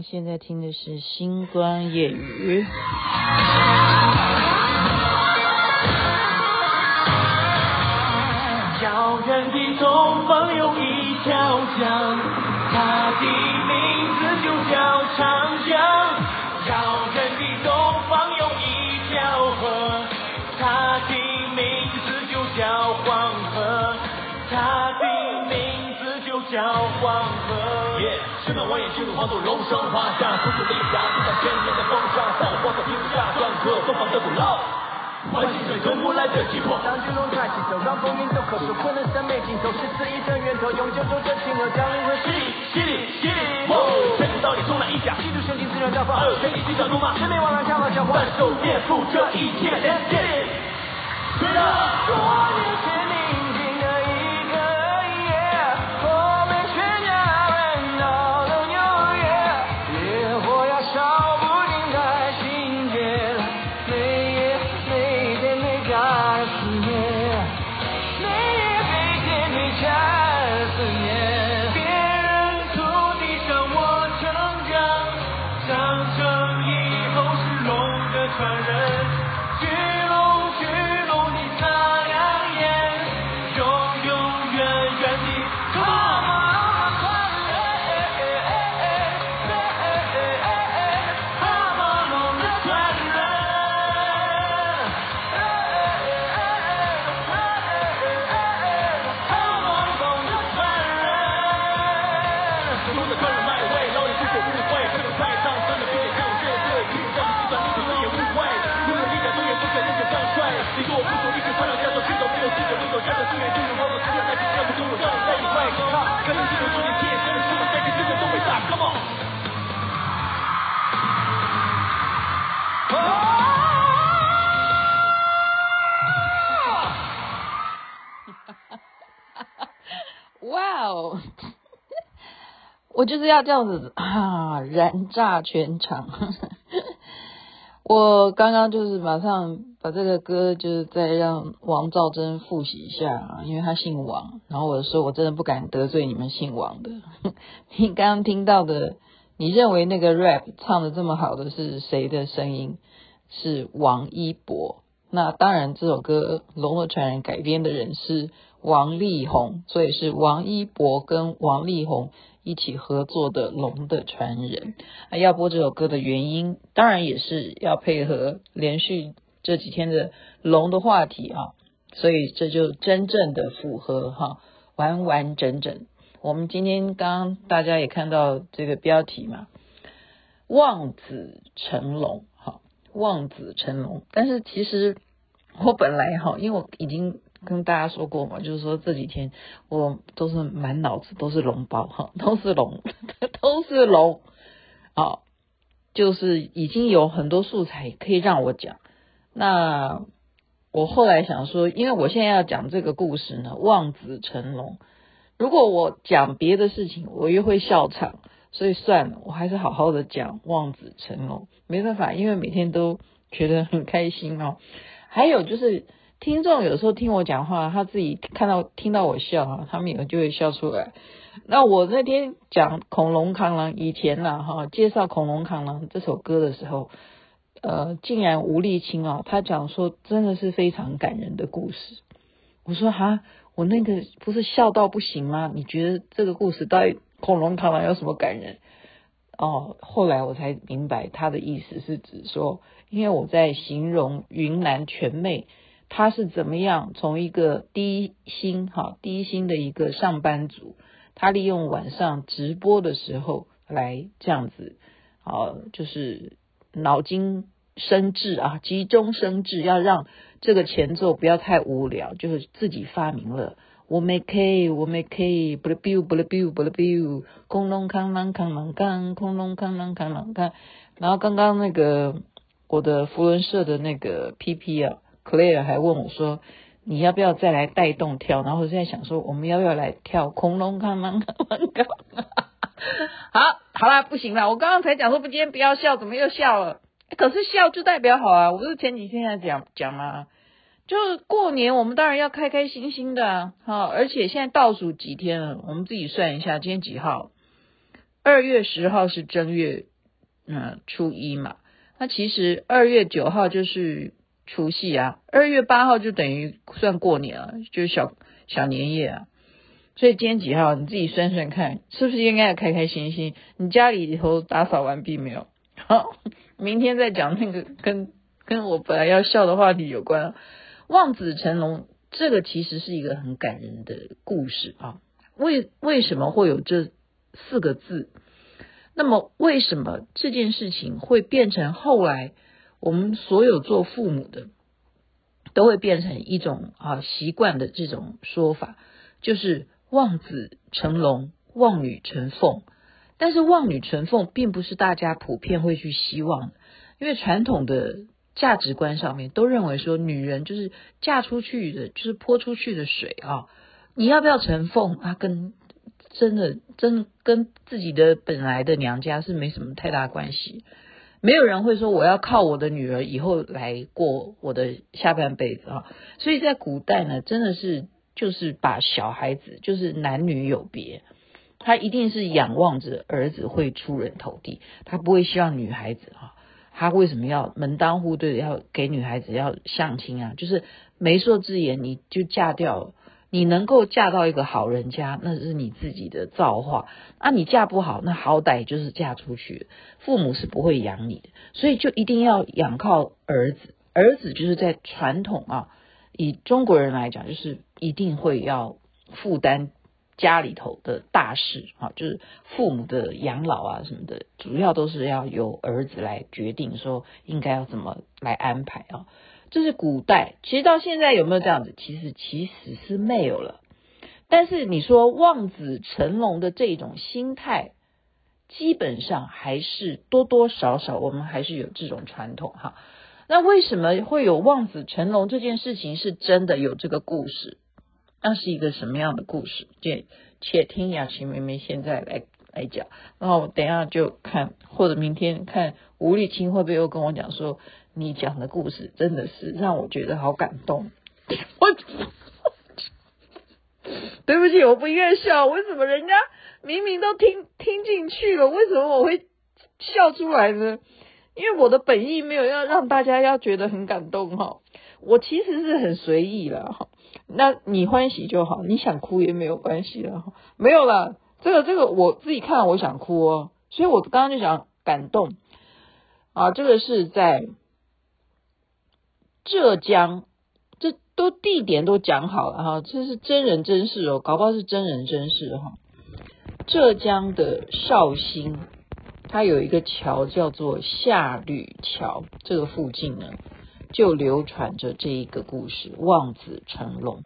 现在听的是《星光夜语》。遥远的东方有一条江，满蜿蜒巨鹿，化作龙生华夏，不死的理想，就像千年的风沙，散花在屏风下，篆刻东方的古老，唤醒水中不来的急迫。当巨龙抬起头，让风云都可数，昆仑山脉尽头是肆意的源头，永久守着清河江陵和犀利，犀利，犀利。哇！千古到底从哪一家？西土神经自然绽放，二天地心照怒骂，魑魅魍魎看好笑话，万兽颠覆这一切。Let's get it！对了，多年我就是要这样子 啊，燃炸全场！我刚刚就是马上把这个歌，就是再让王兆珍复习一下，因为他姓王。然后我说，我真的不敢得罪你们姓王的。你刚刚听到的，你认为那个 rap 唱的这么好的是谁的声音？是王一博。那当然，这首歌《龙的传人》改编的人是王力宏，所以是王一博跟王力宏。一起合作的《龙的传人》啊，要播这首歌的原因，当然也是要配合连续这几天的龙的话题啊，所以这就真正的符合哈，完完整整。我们今天刚刚大家也看到这个标题嘛，“望子成龙”哈，“望子成龙”，但是其实我本来哈，因为我已经。跟大家说过嘛，就是说这几天我都是满脑子都是龙包哈，都是龙，都是龙，啊，就是已经有很多素材可以让我讲。那我后来想说，因为我现在要讲这个故事呢，望子成龙。如果我讲别的事情，我又会笑场，所以算了，我还是好好的讲望子成龙。没办法，因为每天都觉得很开心哦。还有就是。听众有时候听我讲话，他自己看到听到我笑啊，他们也就会笑出来。那我那天讲《恐龙扛狼》以前呢，哈，介绍《恐龙扛狼》这首歌的时候，呃，竟然吴立青啊，他讲说真的是非常感人的故事。我说哈，我那个不是笑到不行吗？你觉得这个故事到底《恐龙扛狼》有什么感人？哦，后来我才明白他的意思是指说，因为我在形容云南全妹。他是怎么样从一个低薪哈低薪的一个上班族，他利用晚上直播的时候来这样子，啊，就是脑筋生智啊，急中生智，要让这个前奏不要太无聊，就是自己发明了我没 K 我没 K 不了 biu 不了 biu 不了 biu 空龙扛狼扛狼扛恐龙扛狼扛狼扛，然后刚刚那个我的福伦社的那个 PP 啊。Claire 还问我说：“你要不要再来带动跳？”然后我现在想说：“我们要不要来跳恐龙扛狼扛狼扛？” 好，好啦，不行了。我刚刚才讲说不，今天不要笑，怎么又笑了？可是笑就代表好啊！我不是前几天在讲讲吗？就过年，我们当然要开开心心的啊！而且现在倒数几天了，我们自己算一下，今天几号？二月十号是正月，嗯，初一嘛。那其实二月九号就是除夕啊，二月八号就等于算过年啊，就小小年夜啊。所以今天几号？你自己算算看，是不是应该要开开心心？你家里头打扫完毕没有？好，明天再讲那个跟跟我本来要笑的话题有关。望子成龙，这个其实是一个很感人的故事啊。为为什么会有这四个字？那么，为什么这件事情会变成后来我们所有做父母的都会变成一种啊习惯的这种说法，就是望子成龙、望女成凤。但是望女成凤并不是大家普遍会去希望，因为传统的价值观上面都认为说，女人就是嫁出去的，就是泼出去的水啊。你要不要成凤啊？跟真的，真的跟自己的本来的娘家是没什么太大关系。没有人会说我要靠我的女儿以后来过我的下半辈子啊。所以在古代呢，真的是就是把小孩子就是男女有别，他一定是仰望着儿子会出人头地，他不会希望女孩子啊。他为什么要门当户对的要给女孩子要相亲啊？就是媒妁之言，你就嫁掉了。你能够嫁到一个好人家，那是你自己的造化。啊，你嫁不好，那好歹就是嫁出去，父母是不会养你的，所以就一定要仰靠儿子。儿子就是在传统啊，以中国人来讲，就是一定会要负担家里头的大事啊，就是父母的养老啊什么的，主要都是要由儿子来决定，说应该要怎么来安排啊。这是古代，其实到现在有没有这样子？其实其实是没有了。但是你说望子成龙的这种心态，基本上还是多多少少我们还是有这种传统哈。那为什么会有望子成龙这件事情是真的有这个故事？那是一个什么样的故事？且且听雅琪妹妹现在来来讲，然后等下就看，或者明天看吴立青会不会又跟我讲说。你讲的故事真的是让我觉得好感动。我 对不起，我不应该笑。为什么人家明明都听听进去了，为什么我会笑出来呢？因为我的本意没有要让大家要觉得很感动哈。我其实是很随意了哈。那你欢喜就好，你想哭也没有关系了。没有了，这个这个我自己看我想哭哦，所以我刚刚就想感动啊。这个是在。浙江，这都地点都讲好了哈，这是真人真事哦，搞不好是真人真事哈。浙江的绍兴，它有一个桥叫做下吕桥，这个附近呢就流传着这一个故事，望子成龙。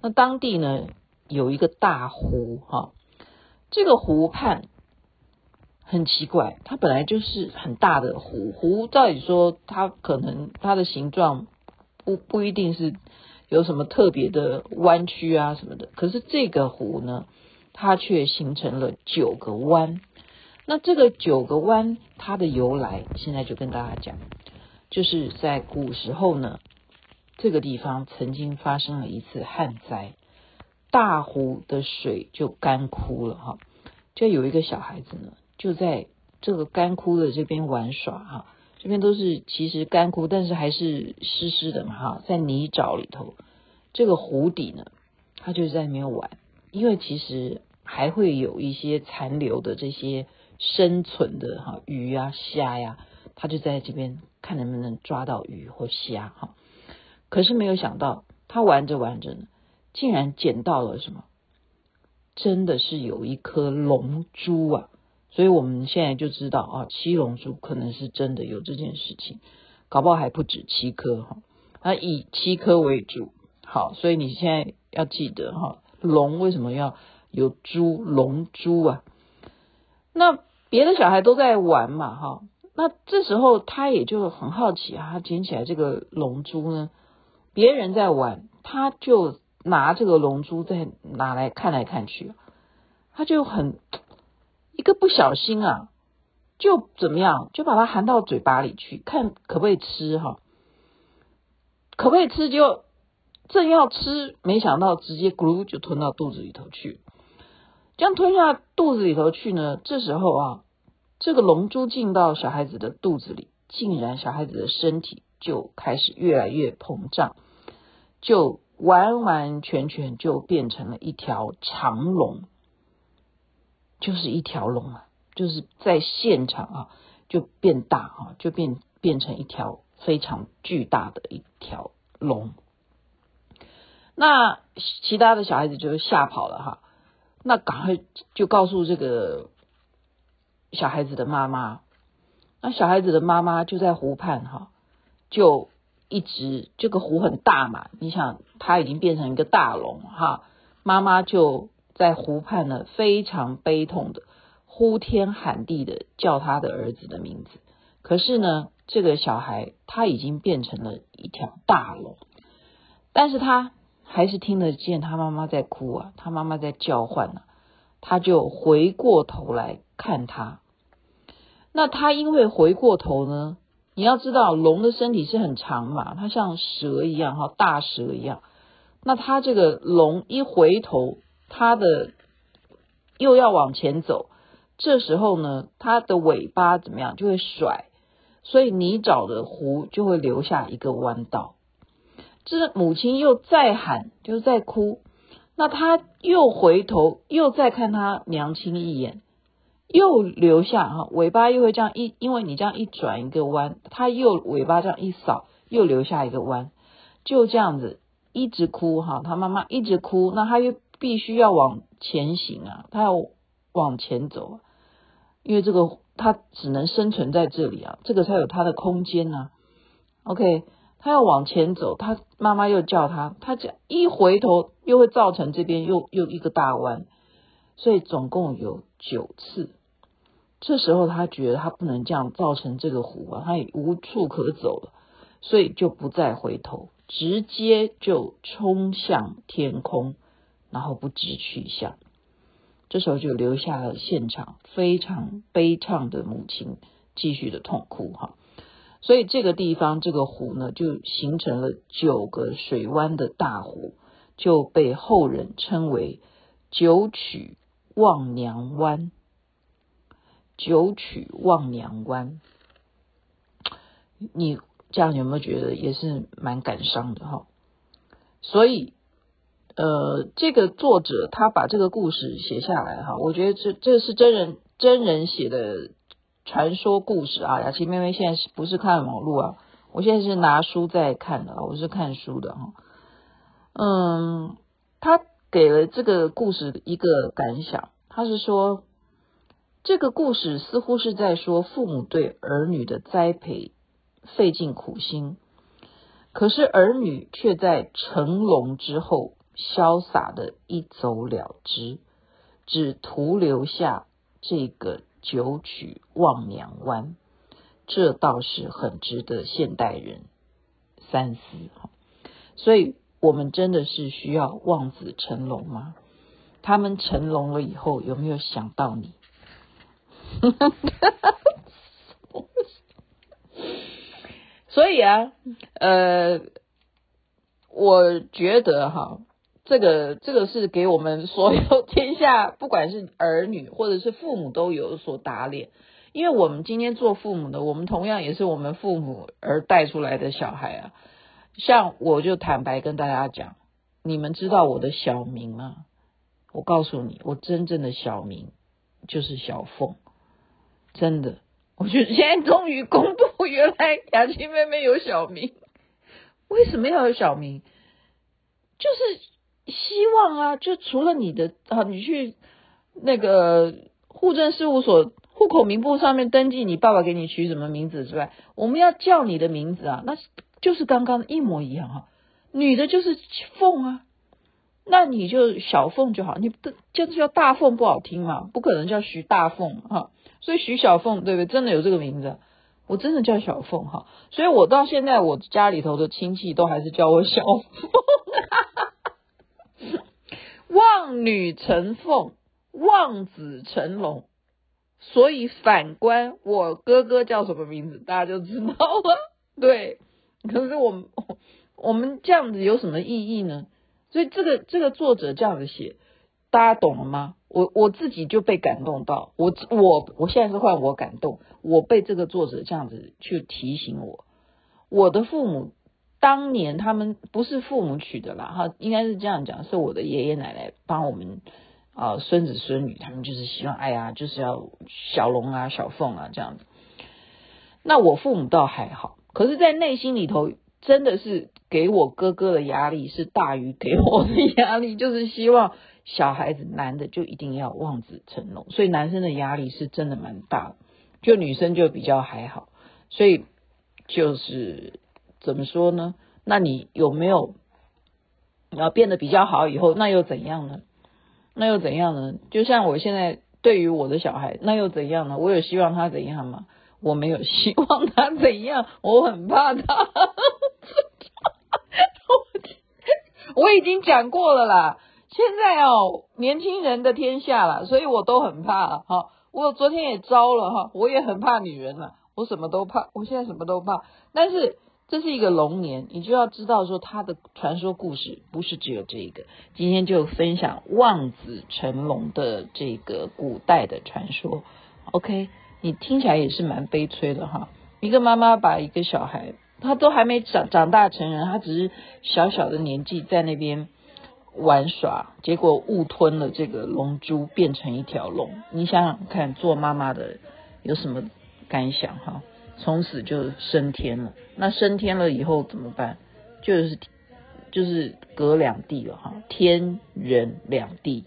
那当地呢有一个大湖哈，这个湖畔。很奇怪，它本来就是很大的湖，湖照理说它可能它的形状不不一定是有什么特别的弯曲啊什么的，可是这个湖呢，它却形成了九个弯。那这个九个弯它的由来，现在就跟大家讲，就是在古时候呢，这个地方曾经发生了一次旱灾，大湖的水就干枯了哈，就有一个小孩子呢。就在这个干枯的这边玩耍哈，这边都是其实干枯，但是还是湿湿的嘛哈，在泥沼里头，这个湖底呢，他就在那边玩，因为其实还会有一些残留的这些生存的哈鱼呀、虾呀，他就在这边看能不能抓到鱼或虾哈。可是没有想到，他玩着玩着呢，竟然捡到了什么？真的是有一颗龙珠啊！所以我们现在就知道啊，七龙珠可能是真的有这件事情，搞不好还不止七颗哈，那以七颗为主，好，所以你现在要记得哈，龙为什么要有珠龙珠啊？那别的小孩都在玩嘛哈，那这时候他也就很好奇啊，他捡起来这个龙珠呢，别人在玩，他就拿这个龙珠再拿来看来看去，他就很。一个不小心啊，就怎么样，就把它含到嘴巴里去，看可不可以吃哈？可不可以吃？就正要吃，没想到直接咕噜就吞到肚子里头去。这样吞下肚子里头去呢，这时候啊，这个龙珠进到小孩子的肚子里，竟然小孩子的身体就开始越来越膨胀，就完完全全就变成了一条长龙，就是一条龙啊，就是在现场啊就变大啊，就变变成一条非常巨大的一条龙。那其他的小孩子就吓跑了哈，那赶快就告诉这个小孩子的妈妈，那小孩子的妈妈就在湖畔哈，就一直这个湖很大嘛，你想他已经变成一个大龙哈，妈妈就在湖畔呢，非常悲痛的呼天喊地的叫他的儿子的名字，可是呢，这个小孩他已经变成了一条大龙，但是他。还是听得见他妈妈在哭啊，他妈妈在叫唤啊，他就回过头来看他。那他因为回过头呢，你要知道龙的身体是很长嘛，它像蛇一样哈，大蛇一样。那他这个龙一回头，他的又要往前走，这时候呢，他的尾巴怎么样就会甩，所以泥沼的湖就会留下一个弯道。这母亲又再喊，就是在哭。那他又回头，又再看他娘亲一眼，又留下哈尾巴，又会这样一，因为你这样一转一个弯，他又尾巴这样一扫，又留下一个弯，就这样子一直哭哈。他妈妈一直哭，那他又必须要往前行啊，他要往前走，因为这个他只能生存在这里啊，这个才有他的空间呢。OK。他要往前走，他妈妈又叫他，他这一回头又会造成这边又又一个大弯，所以总共有九次。这时候他觉得他不能这样造成这个湖啊，他也无处可走了，所以就不再回头，直接就冲向天空，然后不知去向。这时候就留下了现场非常悲怆的母亲继续的痛哭哈。所以这个地方，这个湖呢，就形成了九个水湾的大湖，就被后人称为九曲望娘湾。九曲望娘湾，你这样有没有觉得也是蛮感伤的哈？所以，呃，这个作者他把这个故事写下来哈，我觉得这这是真人真人写的。传说故事啊，雅琪妹妹现在是不是看网络啊？我现在是拿书在看的，我是看书的哈。嗯，他给了这个故事一个感想，他是说这个故事似乎是在说父母对儿女的栽培费尽苦心，可是儿女却在成龙之后潇洒的一走了之，只徒留下这个。九曲望娘湾，这倒是很值得现代人三思哈。所以，我们真的是需要望子成龙吗？他们成龙了以后，有没有想到你？所以啊，呃，我觉得哈。这个这个是给我们所有天下，不管是儿女或者是父母都有所打脸，因为我们今天做父母的，我们同样也是我们父母而带出来的小孩啊。像我就坦白跟大家讲，你们知道我的小名吗？我告诉你，我真正的小名就是小凤，真的。我就现在终于公布，原来雅琪妹妹有小名。为什么要有小名？就是。希望啊，就除了你的啊，你去那个户政事务所户口名簿上面登记你爸爸给你取什么名字之外，我们要叫你的名字啊，那就是刚刚一模一样哈、啊。女的就是凤啊，那你就小凤就好，你的就是叫大凤不好听嘛，不可能叫徐大凤哈、所以徐小凤对不对？真的有这个名字，我真的叫小凤哈，所以我到现在我家里头的亲戚都还是叫我小凤。望女成凤，望子成龙，所以反观我哥哥叫什么名字，大家就知道了。对，可是我我们这样子有什么意义呢？所以这个这个作者这样子写，大家懂了吗？我我自己就被感动到，我我我现在是换我感动，我被这个作者这样子去提醒我，我的父母当年他们不是父母取的啦，哈，应该是这样讲，是我的爷爷奶奶帮我们啊孙子孙女，他们就是希望，哎呀，就是要小龙啊小凤啊这样子。那我父母倒还好，可是，在内心里头，真的是给我哥哥的压力是大于给我的压力，就是希望。小孩子男的就一定要望子成龙，所以男生的压力是真的蛮大的，就女生就比较还好。所以就是怎么说呢？那你有没有要变得比较好以后，那又怎样呢？那又怎样呢？就像我现在对于我的小孩，那又怎样呢？我有希望他怎样吗？我没有希望他怎样，我很怕他。我已经讲过了啦。现在哦，年轻人的天下了，所以我都很怕哈。我昨天也招了哈，我也很怕女人了，我什么都怕，我现在什么都怕。但是这是一个龙年，你就要知道说它的传说故事不是只有这个。今天就分享望子成龙的这个古代的传说。OK，你听起来也是蛮悲催的哈。一个妈妈把一个小孩，他都还没长长大成人，他只是小小的年纪在那边。玩耍，结果误吞了这个龙珠，变成一条龙。你想想看，做妈妈的有什么感想哈？从此就升天了。那升天了以后怎么办？就是就是隔两地了哈，天人两地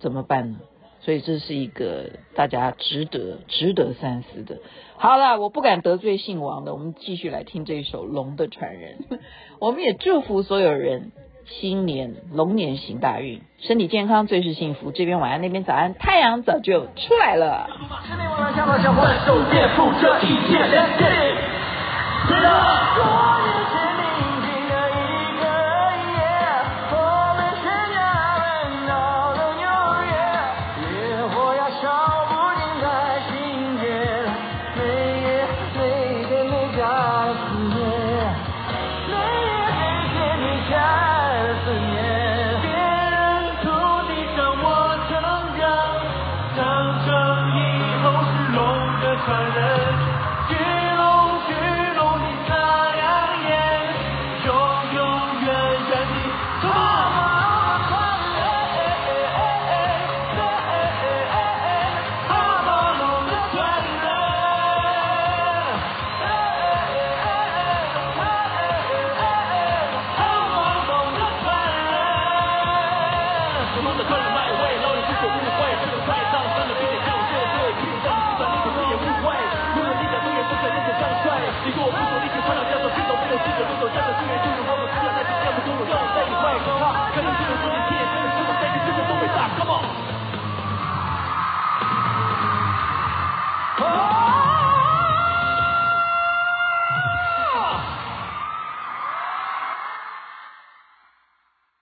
怎么办呢？所以这是一个大家值得值得三思的。好了，我不敢得罪姓王的，我们继续来听这一首《龙的传人》。我们也祝福所有人。新年龙年行大运身体健康最是幸福。这边晚安那边早安太阳早就出来了。